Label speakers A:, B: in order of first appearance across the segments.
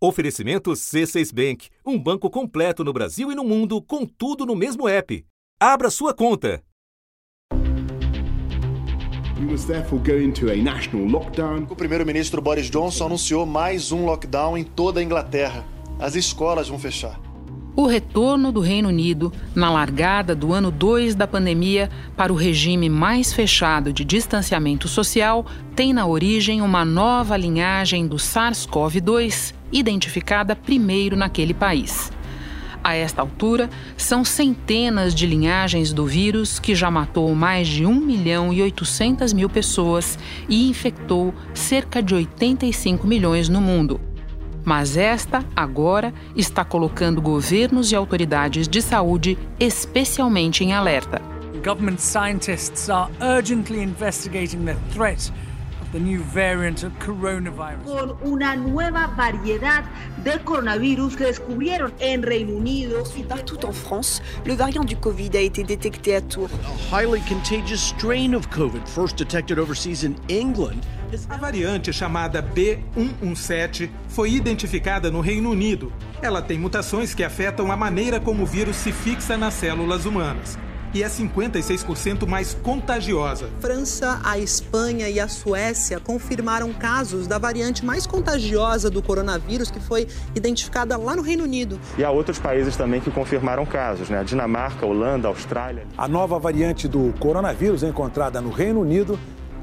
A: Oferecimento C6 Bank, um banco completo no Brasil e no mundo, com tudo no mesmo app. Abra sua conta.
B: O primeiro-ministro Boris Johnson anunciou mais um lockdown em toda a Inglaterra. As escolas vão fechar.
C: O retorno do Reino Unido, na largada do ano 2 da pandemia, para o regime mais fechado de distanciamento social, tem na origem uma nova linhagem do SARS-CoV-2 identificada primeiro naquele país. A esta altura, são centenas de linhagens do vírus que já matou mais de 1 milhão e 800 mil pessoas e infectou cerca de 85 milhões no mundo. Mas esta, agora, está colocando governos e autoridades de saúde especialmente em alerta.
D: Government scientists are urgently investigating the threat the new variant of coronavirus.
E: Con una nueva variedad de coronavirus que descubrieron en Reino Unido.
F: Partout en France, le variant du Covid a été détecté à Tours.
G: A highly contagious strain of COVID first detected overseas in England.
H: A variante chamada B117 foi identificada no Reino Unido. Ela tem mutações que afetam a maneira como o vírus se fixa nas células humanas e é 56% mais contagiosa.
I: França, a Espanha e a Suécia confirmaram casos da variante mais contagiosa do coronavírus que foi identificada lá no Reino Unido.
J: E há outros países também que confirmaram casos, né? A Dinamarca, a Holanda, a Austrália.
K: A nova variante do coronavírus encontrada no Reino Unido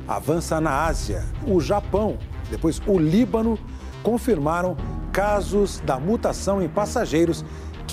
K: avança na Ásia. O Japão, depois o Líbano, confirmaram casos da mutação em passageiros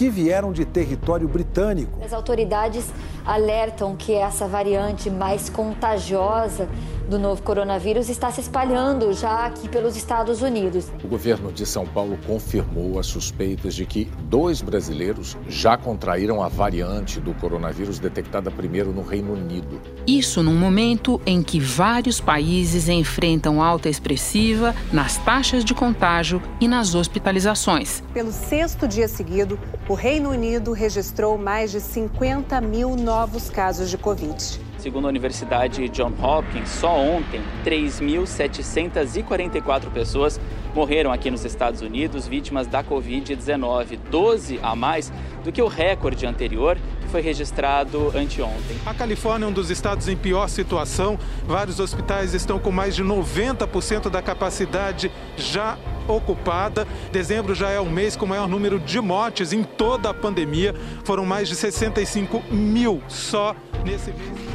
K: que vieram de território britânico.
L: As autoridades alertam que essa variante mais contagiosa do novo coronavírus está se espalhando já aqui pelos Estados Unidos.
M: O governo de São Paulo confirmou as suspeitas de que dois brasileiros já contraíram a variante do coronavírus detectada primeiro no Reino Unido.
C: Isso num momento em que vários países enfrentam alta expressiva nas taxas de contágio e nas hospitalizações.
N: Pelo sexto dia seguido, o Reino Unido registrou mais de 50 mil novos casos de Covid.
O: Segundo a Universidade John Hopkins, só ontem 3.744 pessoas morreram aqui nos Estados Unidos vítimas da Covid-19, 12 a mais do que o recorde anterior que foi registrado anteontem.
H: A Califórnia é um dos estados em pior situação. Vários hospitais estão com mais de 90% da capacidade já ocupada. Dezembro já é o mês com o maior número de mortes em toda a pandemia. Foram mais de 65 mil só nesse mês.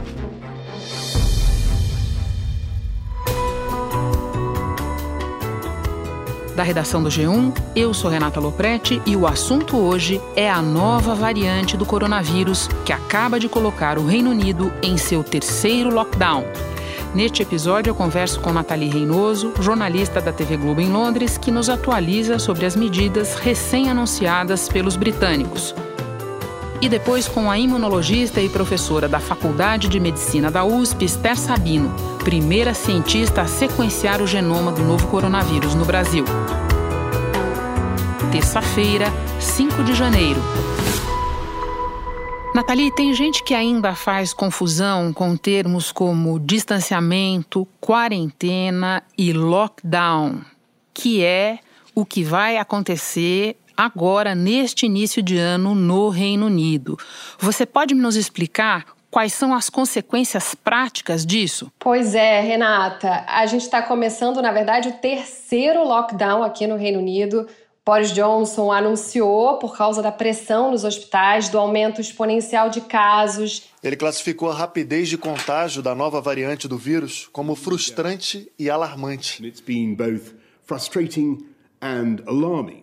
C: Da redação do G1. Eu sou Renata Loprete e o assunto hoje é a nova variante do coronavírus que acaba de colocar o Reino Unido em seu terceiro lockdown. Neste episódio, eu converso com Nathalie Reinoso, jornalista da TV Globo em Londres, que nos atualiza sobre as medidas recém-anunciadas pelos britânicos e depois com a imunologista e professora da Faculdade de Medicina da USP, Esther Sabino, primeira cientista a sequenciar o genoma do novo coronavírus no Brasil. Terça-feira, 5 de janeiro. Nathalie, tem gente que ainda faz confusão com termos como distanciamento, quarentena e lockdown, que é o que vai acontecer agora, neste início de ano, no Reino Unido. Você pode nos explicar Quais são as consequências práticas disso?
P: Pois é, Renata. A gente está começando, na verdade, o terceiro lockdown aqui no Reino Unido. Boris Johnson anunciou, por causa da pressão nos hospitais, do aumento exponencial de casos.
B: Ele classificou a rapidez de contágio da nova variante do vírus como frustrante e alarmante. It's been both
P: frustrating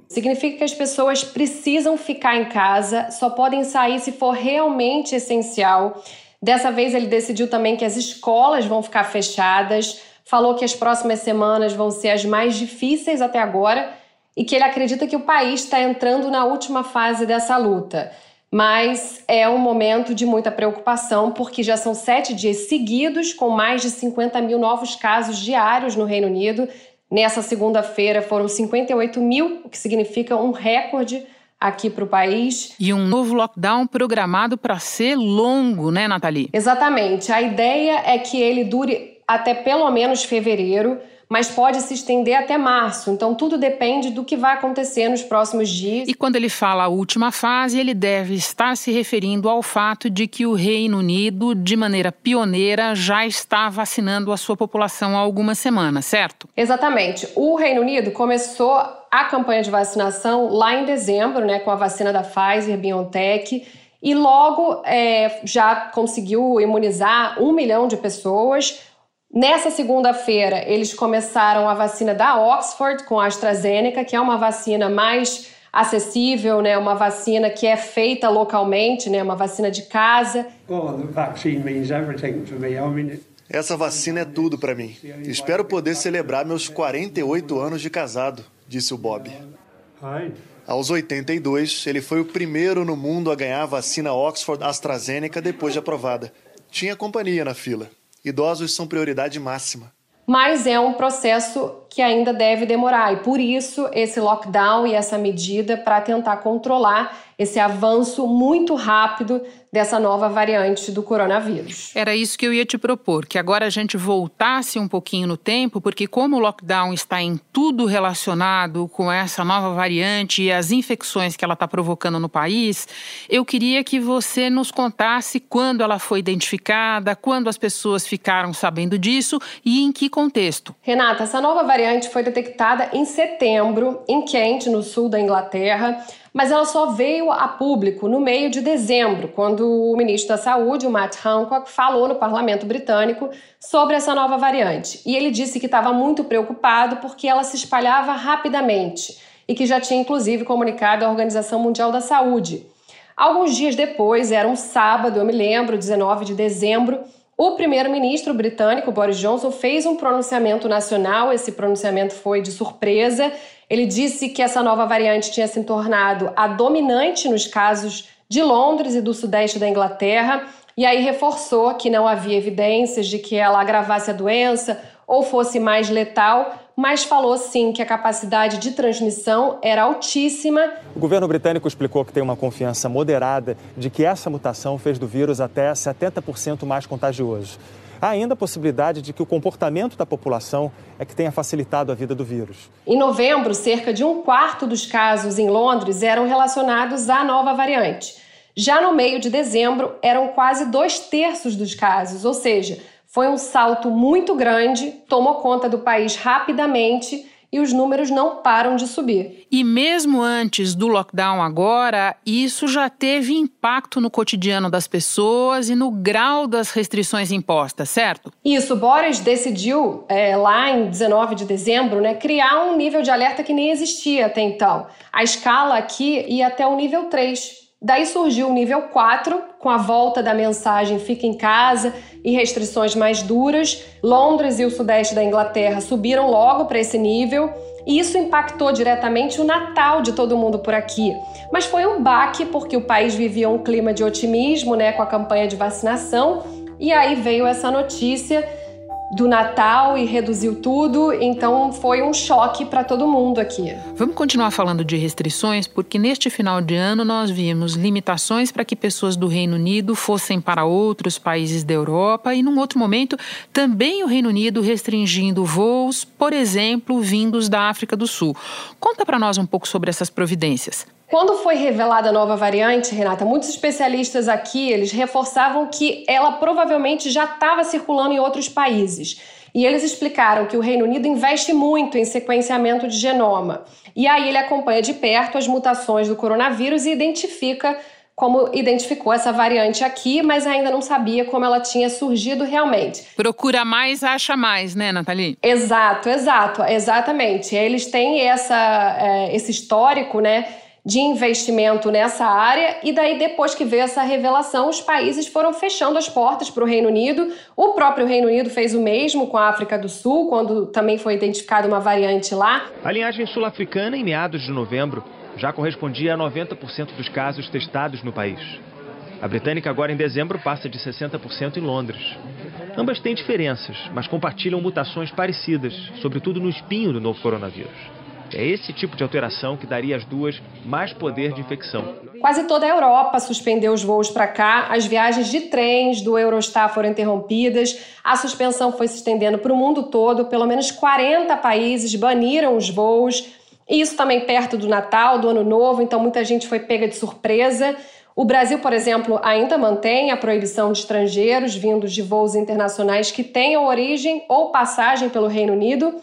P: Significa que as pessoas precisam ficar em casa, só podem sair se for realmente essencial. Dessa vez ele decidiu também que as escolas vão ficar fechadas, falou que as próximas semanas vão ser as mais difíceis até agora e que ele acredita que o país está entrando na última fase dessa luta. Mas é um momento de muita preocupação, porque já são sete dias seguidos com mais de 50 mil novos casos diários no Reino Unido Nessa segunda-feira foram 58 mil, o que significa um recorde aqui para o país.
C: E um novo lockdown programado para ser longo, né, Nathalie?
P: Exatamente. A ideia é que ele dure até pelo menos fevereiro, mas pode se estender até março. Então, tudo depende do que vai acontecer nos próximos dias.
C: E quando ele fala a última fase, ele deve estar se referindo ao fato de que o Reino Unido, de maneira pioneira, já está vacinando a sua população há algumas semanas, certo?
P: Exatamente. O Reino Unido começou a campanha de vacinação lá em dezembro, né, com a vacina da Pfizer, BioNTech, e logo é, já conseguiu imunizar um milhão de pessoas. Nessa segunda-feira, eles começaram a vacina da Oxford com a AstraZeneca, que é uma vacina mais acessível, né? Uma vacina que é feita localmente, né? Uma vacina de casa.
B: Essa vacina é tudo para mim. Espero poder celebrar meus 48 anos de casado, disse o Bob. Aos 82, ele foi o primeiro no mundo a ganhar a vacina Oxford AstraZeneca depois de aprovada. Tinha companhia na fila. Idosos são prioridade máxima.
P: Mas é um processo que ainda deve demorar e por isso esse lockdown e essa medida para tentar controlar esse avanço muito rápido dessa nova variante do coronavírus.
C: Era isso que eu ia te propor, que agora a gente voltasse um pouquinho no tempo, porque como o lockdown está em tudo relacionado com essa nova variante e as infecções que ela está provocando no país, eu queria que você nos contasse quando ela foi identificada, quando as pessoas ficaram sabendo disso e em que contexto.
P: Renata, essa nova variante foi detectada em setembro em Kent, no sul da Inglaterra mas ela só veio a público no meio de dezembro, quando o ministro da Saúde, o Matt Hancock, falou no parlamento britânico sobre essa nova variante. E ele disse que estava muito preocupado porque ela se espalhava rapidamente e que já tinha inclusive comunicado à Organização Mundial da Saúde. Alguns dias depois, era um sábado, eu me lembro, 19 de dezembro, o primeiro-ministro britânico Boris Johnson fez um pronunciamento nacional. Esse pronunciamento foi de surpresa ele disse que essa nova variante tinha se tornado a dominante nos casos de Londres e do sudeste da Inglaterra, e aí reforçou que não havia evidências de que ela agravasse a doença ou fosse mais letal, mas falou sim que a capacidade de transmissão era altíssima.
Q: O governo britânico explicou que tem uma confiança moderada de que essa mutação fez do vírus até 70% mais contagioso. Há ainda a possibilidade de que o comportamento da população é que tenha facilitado a vida do vírus.
P: Em novembro, cerca de um quarto dos casos em Londres eram relacionados à nova variante. Já no meio de dezembro, eram quase dois terços dos casos, ou seja, foi um salto muito grande, tomou conta do país rapidamente e os números não param de subir.
C: E mesmo antes do lockdown agora, isso já teve impacto no cotidiano das pessoas e no grau das restrições impostas, certo?
P: Isso, Boris decidiu é, lá em 19 de dezembro, né, criar um nível de alerta que nem existia até então. A escala aqui ia até o nível 3. Daí surgiu o nível 4, com a volta da mensagem Fica em casa e restrições mais duras. Londres e o sudeste da Inglaterra subiram logo para esse nível. E isso impactou diretamente o Natal de todo mundo por aqui. Mas foi um baque porque o país vivia um clima de otimismo, né, com a campanha de vacinação. E aí veio essa notícia do Natal e reduziu tudo, então foi um choque para todo mundo aqui.
C: Vamos continuar falando de restrições, porque neste final de ano nós vimos limitações para que pessoas do Reino Unido fossem para outros países da Europa e, num outro momento, também o Reino Unido restringindo voos, por exemplo, vindos da África do Sul. Conta para nós um pouco sobre essas providências.
P: Quando foi revelada a nova variante, Renata, muitos especialistas aqui eles reforçavam que ela provavelmente já estava circulando em outros países. E eles explicaram que o Reino Unido investe muito em sequenciamento de genoma. E aí ele acompanha de perto as mutações do coronavírus e identifica como identificou essa variante aqui, mas ainda não sabia como ela tinha surgido realmente.
C: Procura mais, acha mais, né, Nathalie?
P: Exato, exato, exatamente. Eles têm essa, é, esse histórico, né? De investimento nessa área, e daí, depois que veio essa revelação, os países foram fechando as portas para o Reino Unido. O próprio Reino Unido fez o mesmo com a África do Sul, quando também foi identificada uma variante lá.
R: A linhagem sul-africana, em meados de novembro, já correspondia a 90% dos casos testados no país. A britânica, agora em dezembro, passa de 60% em Londres. Ambas têm diferenças, mas compartilham mutações parecidas, sobretudo no espinho do novo coronavírus. É esse tipo de alteração que daria às duas mais poder de infecção.
P: Quase toda a Europa suspendeu os voos para cá, as viagens de trens do Eurostar foram interrompidas, a suspensão foi se estendendo para o mundo todo, pelo menos 40 países baniram os voos. Isso também perto do Natal, do Ano Novo, então muita gente foi pega de surpresa. O Brasil, por exemplo, ainda mantém a proibição de estrangeiros vindos de voos internacionais que tenham origem ou passagem pelo Reino Unido.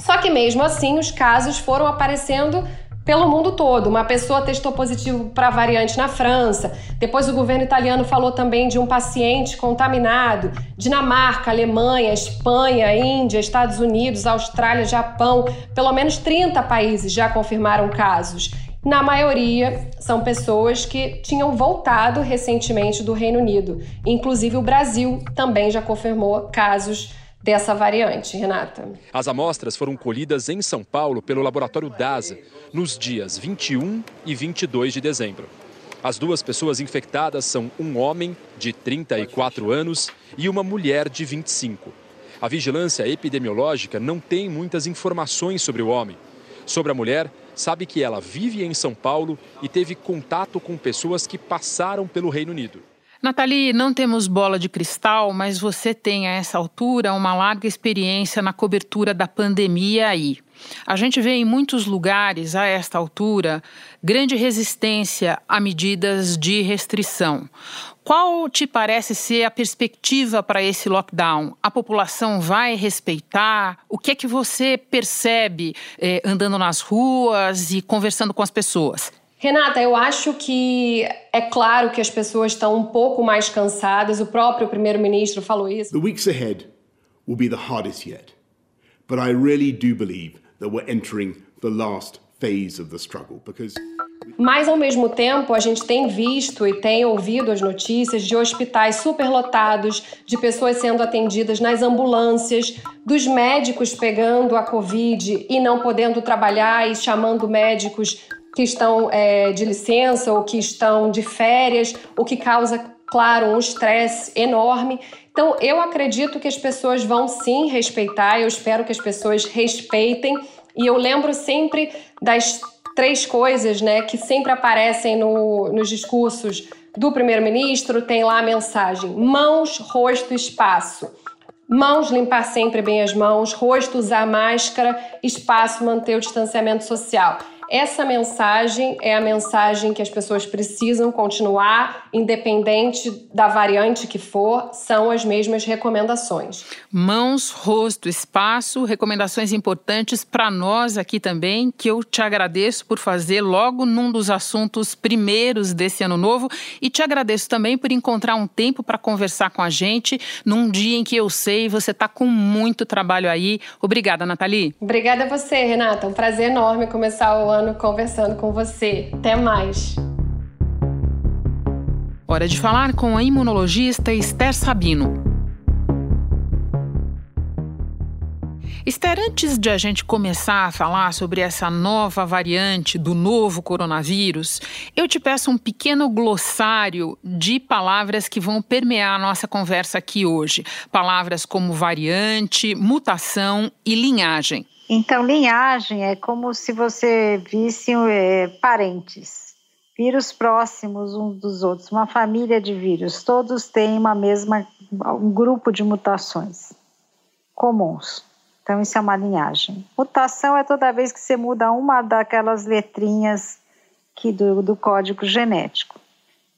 P: Só que mesmo assim, os casos foram aparecendo pelo mundo todo. Uma pessoa testou positivo para variante na França. Depois o governo italiano falou também de um paciente contaminado. Dinamarca, Alemanha, Espanha, Índia, Estados Unidos, Austrália, Japão, pelo menos 30 países já confirmaram casos. Na maioria, são pessoas que tinham voltado recentemente do Reino Unido. Inclusive, o Brasil também já confirmou casos dessa variante, Renata.
S: As amostras foram colhidas em São Paulo pelo laboratório DASA nos dias 21 e 22 de dezembro. As duas pessoas infectadas são um homem de 34 anos e uma mulher de 25. A vigilância epidemiológica não tem muitas informações sobre o homem. Sobre a mulher, sabe que ela vive em São Paulo e teve contato com pessoas que passaram pelo Reino Unido.
C: Nathalie, não temos bola de cristal, mas você tem a essa altura uma larga experiência na cobertura da pandemia aí. A gente vê em muitos lugares, a esta altura, grande resistência a medidas de restrição. Qual te parece ser a perspectiva para esse lockdown? A população vai respeitar? O que é que você percebe eh, andando nas ruas e conversando com as pessoas?
P: Renata, eu acho que é claro que as pessoas estão um pouco mais cansadas. O próprio primeiro-ministro falou isso.
T: The weeks ahead will be the hardest yet. But I really do believe that we're entering the last phase of the struggle because
P: mas, ao mesmo tempo, a gente tem visto e tem ouvido as notícias de hospitais superlotados, de pessoas sendo atendidas nas ambulâncias, dos médicos pegando a Covid e não podendo trabalhar e chamando médicos que estão é, de licença ou que estão de férias, o que causa, claro, um estresse enorme. Então, eu acredito que as pessoas vão sim respeitar, eu espero que as pessoas respeitem. E eu lembro sempre das três coisas né, que sempre aparecem no, nos discursos do primeiro-ministro: tem lá a mensagem mãos, rosto, espaço. Mãos, limpar sempre bem as mãos, rosto, usar máscara, espaço, manter o distanciamento social. Essa mensagem é a mensagem que as pessoas precisam continuar, independente da variante que for, são as mesmas recomendações.
C: Mãos, rosto, espaço, recomendações importantes para nós aqui também, que eu te agradeço por fazer logo num dos assuntos primeiros desse ano novo e te agradeço também por encontrar um tempo para conversar com a gente num dia em que eu sei você está com muito trabalho aí. Obrigada, Nathalie.
P: Obrigada a você, Renata. Um prazer enorme começar o ano ano conversando com você. Até mais.
C: Hora de falar com a imunologista Esther Sabino. Esther, antes de a gente começar a falar sobre essa nova variante do novo coronavírus, eu te peço um pequeno glossário de palavras que vão permear a nossa conversa aqui hoje. Palavras como variante, mutação e linhagem.
U: Então, linhagem é como se você visse é, parentes, vírus próximos uns dos outros, uma família de vírus, todos têm uma mesma, um grupo de mutações comuns. Então, isso é uma linhagem. Mutação é toda vez que você muda uma daquelas letrinhas que do, do código genético.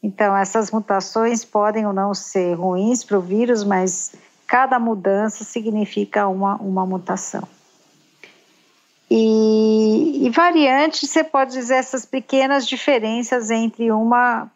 U: Então, essas mutações podem ou não ser ruins para o vírus, mas cada mudança significa uma, uma mutação. E, e variante, você pode dizer essas pequenas diferenças entre uma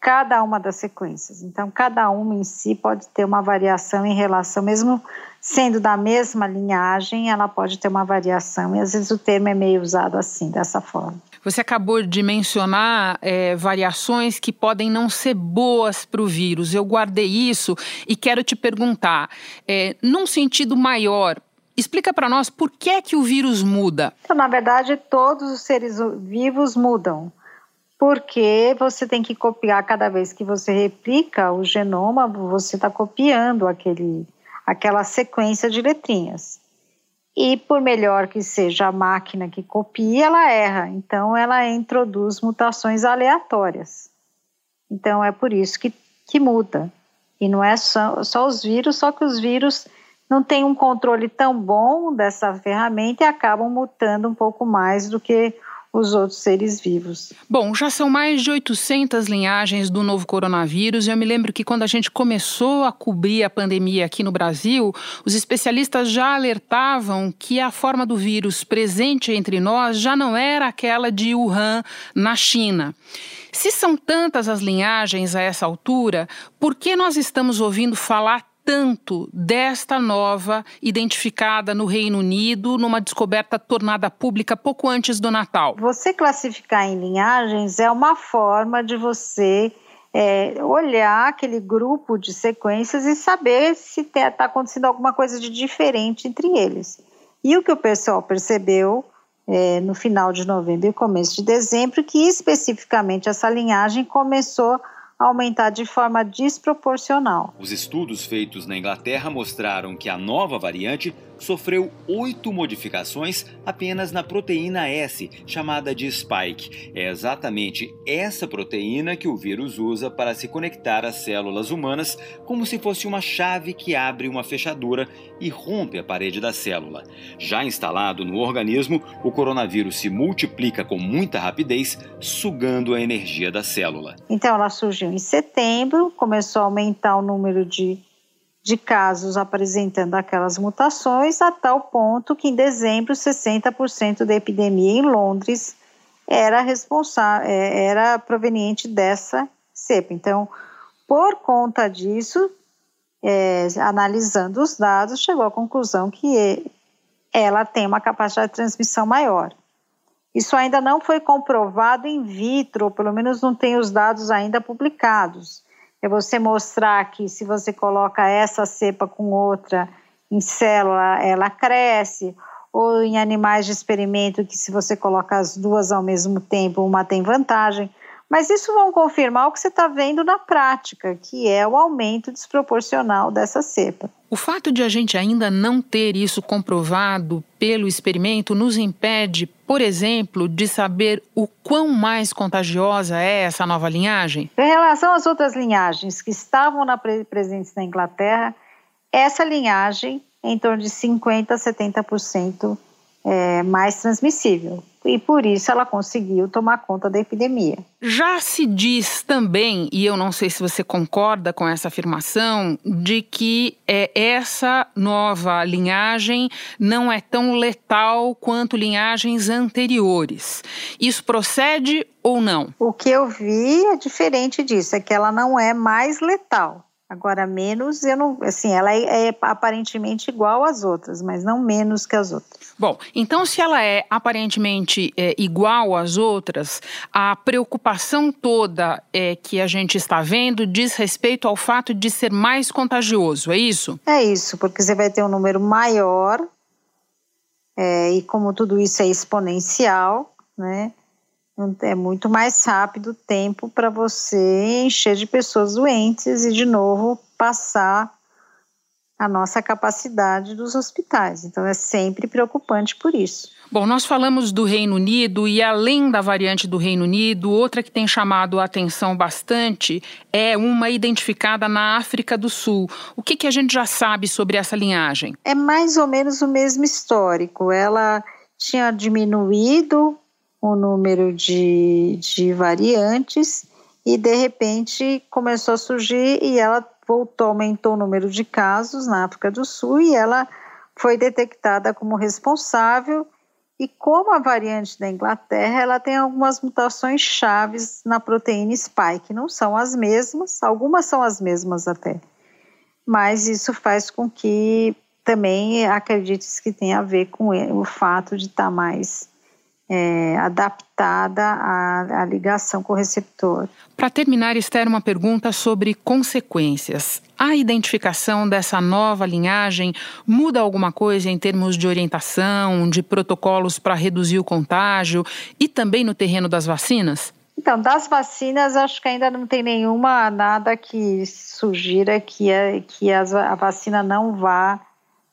U: cada uma das sequências. Então, cada uma em si pode ter uma variação em relação, mesmo sendo da mesma linhagem, ela pode ter uma variação, e às vezes o termo é meio usado assim, dessa forma.
C: Você acabou de mencionar é, variações que podem não ser boas para o vírus. Eu guardei isso e quero te perguntar, é, num sentido maior, Explica para nós por que é que o vírus muda.
U: Então, na verdade, todos os seres vivos mudam. Porque você tem que copiar cada vez que você replica o genoma, você está copiando aquele, aquela sequência de letrinhas. e por melhor que seja a máquina que copia, ela erra. Então, ela introduz mutações aleatórias. Então, é por isso que, que muda. E não é só, só os vírus, só que os vírus não têm um controle tão bom dessa ferramenta e acabam mutando um pouco mais do que os outros seres vivos.
C: Bom, já são mais de 800 linhagens do novo coronavírus. Eu me lembro que quando a gente começou a cobrir a pandemia aqui no Brasil, os especialistas já alertavam que a forma do vírus presente entre nós já não era aquela de Wuhan, na China. Se são tantas as linhagens a essa altura, por que nós estamos ouvindo falar tanto desta nova identificada no Reino Unido numa descoberta tornada pública pouco antes do Natal?
U: Você classificar em linhagens é uma forma de você é, olhar aquele grupo de sequências e saber se está acontecendo alguma coisa de diferente entre eles. E o que o pessoal percebeu é, no final de novembro e começo de dezembro, que especificamente essa linhagem começou aumentar de forma desproporcional.
V: Os estudos feitos na Inglaterra mostraram que a nova variante sofreu oito modificações apenas na proteína S, chamada de spike. É exatamente essa proteína que o vírus usa para se conectar às células humanas, como se fosse uma chave que abre uma fechadura e rompe a parede da célula. Já instalado no organismo, o coronavírus se multiplica com muita rapidez, sugando a energia da célula.
U: Então, ela surgiu em setembro, começou a aumentar o número de de casos apresentando aquelas mutações, a tal ponto que em dezembro 60% da epidemia em Londres era responsável, é, era proveniente dessa cepa. Então, por conta disso, é, analisando os dados, chegou à conclusão que ela tem uma capacidade de transmissão maior. Isso ainda não foi comprovado in vitro, pelo menos não tem os dados ainda publicados é você mostrar que se você coloca essa cepa com outra em célula, ela cresce, ou em animais de experimento que se você coloca as duas ao mesmo tempo, uma tem vantagem. Mas isso vão confirmar o que você está vendo na prática, que é o aumento desproporcional dessa cepa.
C: O fato de a gente ainda não ter isso comprovado pelo experimento nos impede, por exemplo, de saber o quão mais contagiosa é essa nova linhagem?
U: Em relação às outras linhagens que estavam na presentes na Inglaterra, essa linhagem é em torno de 50% a 70% é, mais transmissível e por isso ela conseguiu tomar conta da epidemia.
C: Já se diz também, e eu não sei se você concorda com essa afirmação, de que é, essa nova linhagem não é tão letal quanto linhagens anteriores. Isso procede ou não?
U: O que eu vi é diferente disso, é que ela não é mais letal. Agora, menos, eu não. Assim, ela é, é, aparentemente igual às outras, mas não menos que as outras.
C: Bom, então, se ela é aparentemente é, igual às outras, a preocupação toda é, que a gente está vendo diz respeito ao fato de ser mais contagioso, é isso?
U: É isso, porque você vai ter um número maior, é, e como tudo isso é exponencial, né? É muito mais rápido o tempo para você encher de pessoas doentes e, de novo, passar a nossa capacidade dos hospitais. Então, é sempre preocupante por isso.
C: Bom, nós falamos do Reino Unido e, além da variante do Reino Unido, outra que tem chamado a atenção bastante é uma identificada na África do Sul. O que, que a gente já sabe sobre essa linhagem?
U: É mais ou menos o mesmo histórico. Ela tinha diminuído o número de, de variantes e de repente começou a surgir e ela voltou, aumentou o número de casos na África do Sul e ela foi detectada como responsável. E como a variante da Inglaterra, ela tem algumas mutações chaves na proteína spike, não são as mesmas, algumas são as mesmas até, mas isso faz com que também acredite que tenha a ver com o fato de estar mais é, adaptada à, à, ligação com o receptor.
C: Para terminar, Esther, uma pergunta sobre consequências. A identificação dessa nova linhagem muda alguma coisa em termos de orientação, de protocolos para reduzir o contágio e também no terreno das vacinas?
U: Então, das vacinas, acho que ainda não tem nenhuma, nada que sugira que, a, que a vacina não vá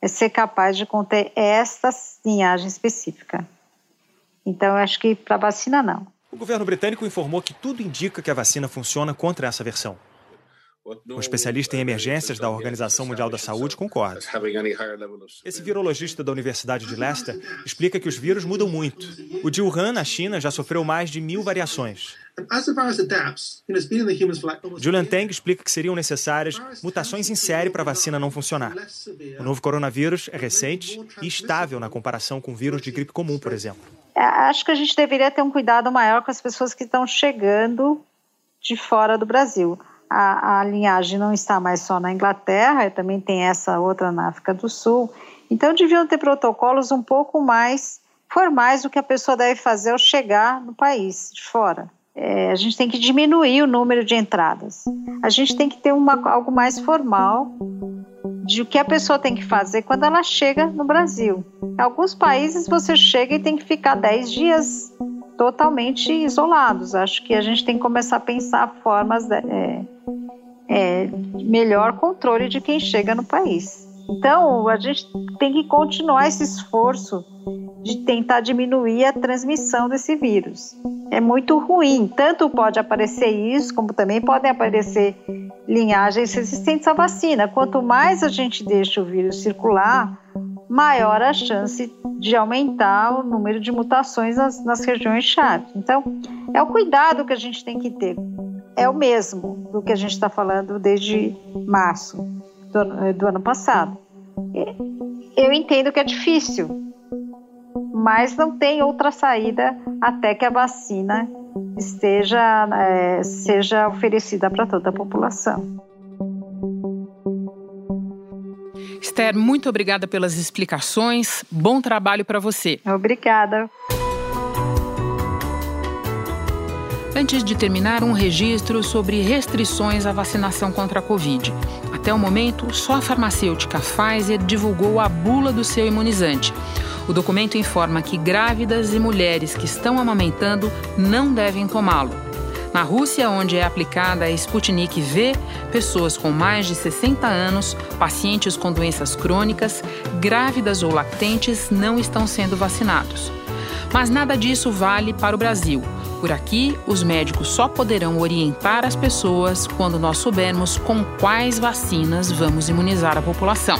U: ser capaz de conter esta linhagem específica. Então, eu acho que para vacina, não.
Q: O governo britânico informou que tudo indica que a vacina funciona contra essa versão. Um especialista em emergências da Organização Mundial da Saúde concorda. Esse virologista da Universidade de Leicester explica que os vírus mudam muito. O de Wuhan, na China, já sofreu mais de mil variações. Julian Tang explica que seriam necessárias mutações em série para a vacina não funcionar. O novo coronavírus é recente e estável na comparação com o vírus de gripe comum, por exemplo.
U: Acho que a gente deveria ter um cuidado maior com as pessoas que estão chegando de fora do Brasil a, a linhagem não está mais só na Inglaterra, também tem essa outra na África do Sul. Então, deviam ter protocolos um pouco mais formais do que a pessoa deve fazer ao chegar no país de fora. É, a gente tem que diminuir o número de entradas. A gente tem que ter uma, algo mais formal de o que a pessoa tem que fazer quando ela chega no Brasil. Em alguns países você chega e tem que ficar 10 dias totalmente isolados. Acho que a gente tem que começar a pensar formas de é, é, melhor controle de quem chega no país. Então, a gente tem que continuar esse esforço de tentar diminuir a transmissão desse vírus. É muito ruim, tanto pode aparecer isso, como também podem aparecer linhagens resistentes à vacina. Quanto mais a gente deixa o vírus circular, maior a chance de aumentar o número de mutações nas, nas regiões-chave. Então, é o cuidado que a gente tem que ter. É o mesmo do que a gente está falando desde março do, do ano passado. Eu entendo que é difícil, mas não tem outra saída até que a vacina esteja, é, seja oferecida para toda a população.
C: Esther, muito obrigada pelas explicações. Bom trabalho para você.
U: Obrigada.
C: Antes de terminar, um registro sobre restrições à vacinação contra a Covid. Até o momento, só a farmacêutica Pfizer divulgou a bula do seu imunizante. O documento informa que grávidas e mulheres que estão amamentando não devem tomá-lo. Na Rússia, onde é aplicada a Sputnik V, pessoas com mais de 60 anos, pacientes com doenças crônicas, grávidas ou lactentes não estão sendo vacinados. Mas nada disso vale para o Brasil. Por aqui, os médicos só poderão orientar as pessoas quando nós soubermos com quais vacinas vamos imunizar a população.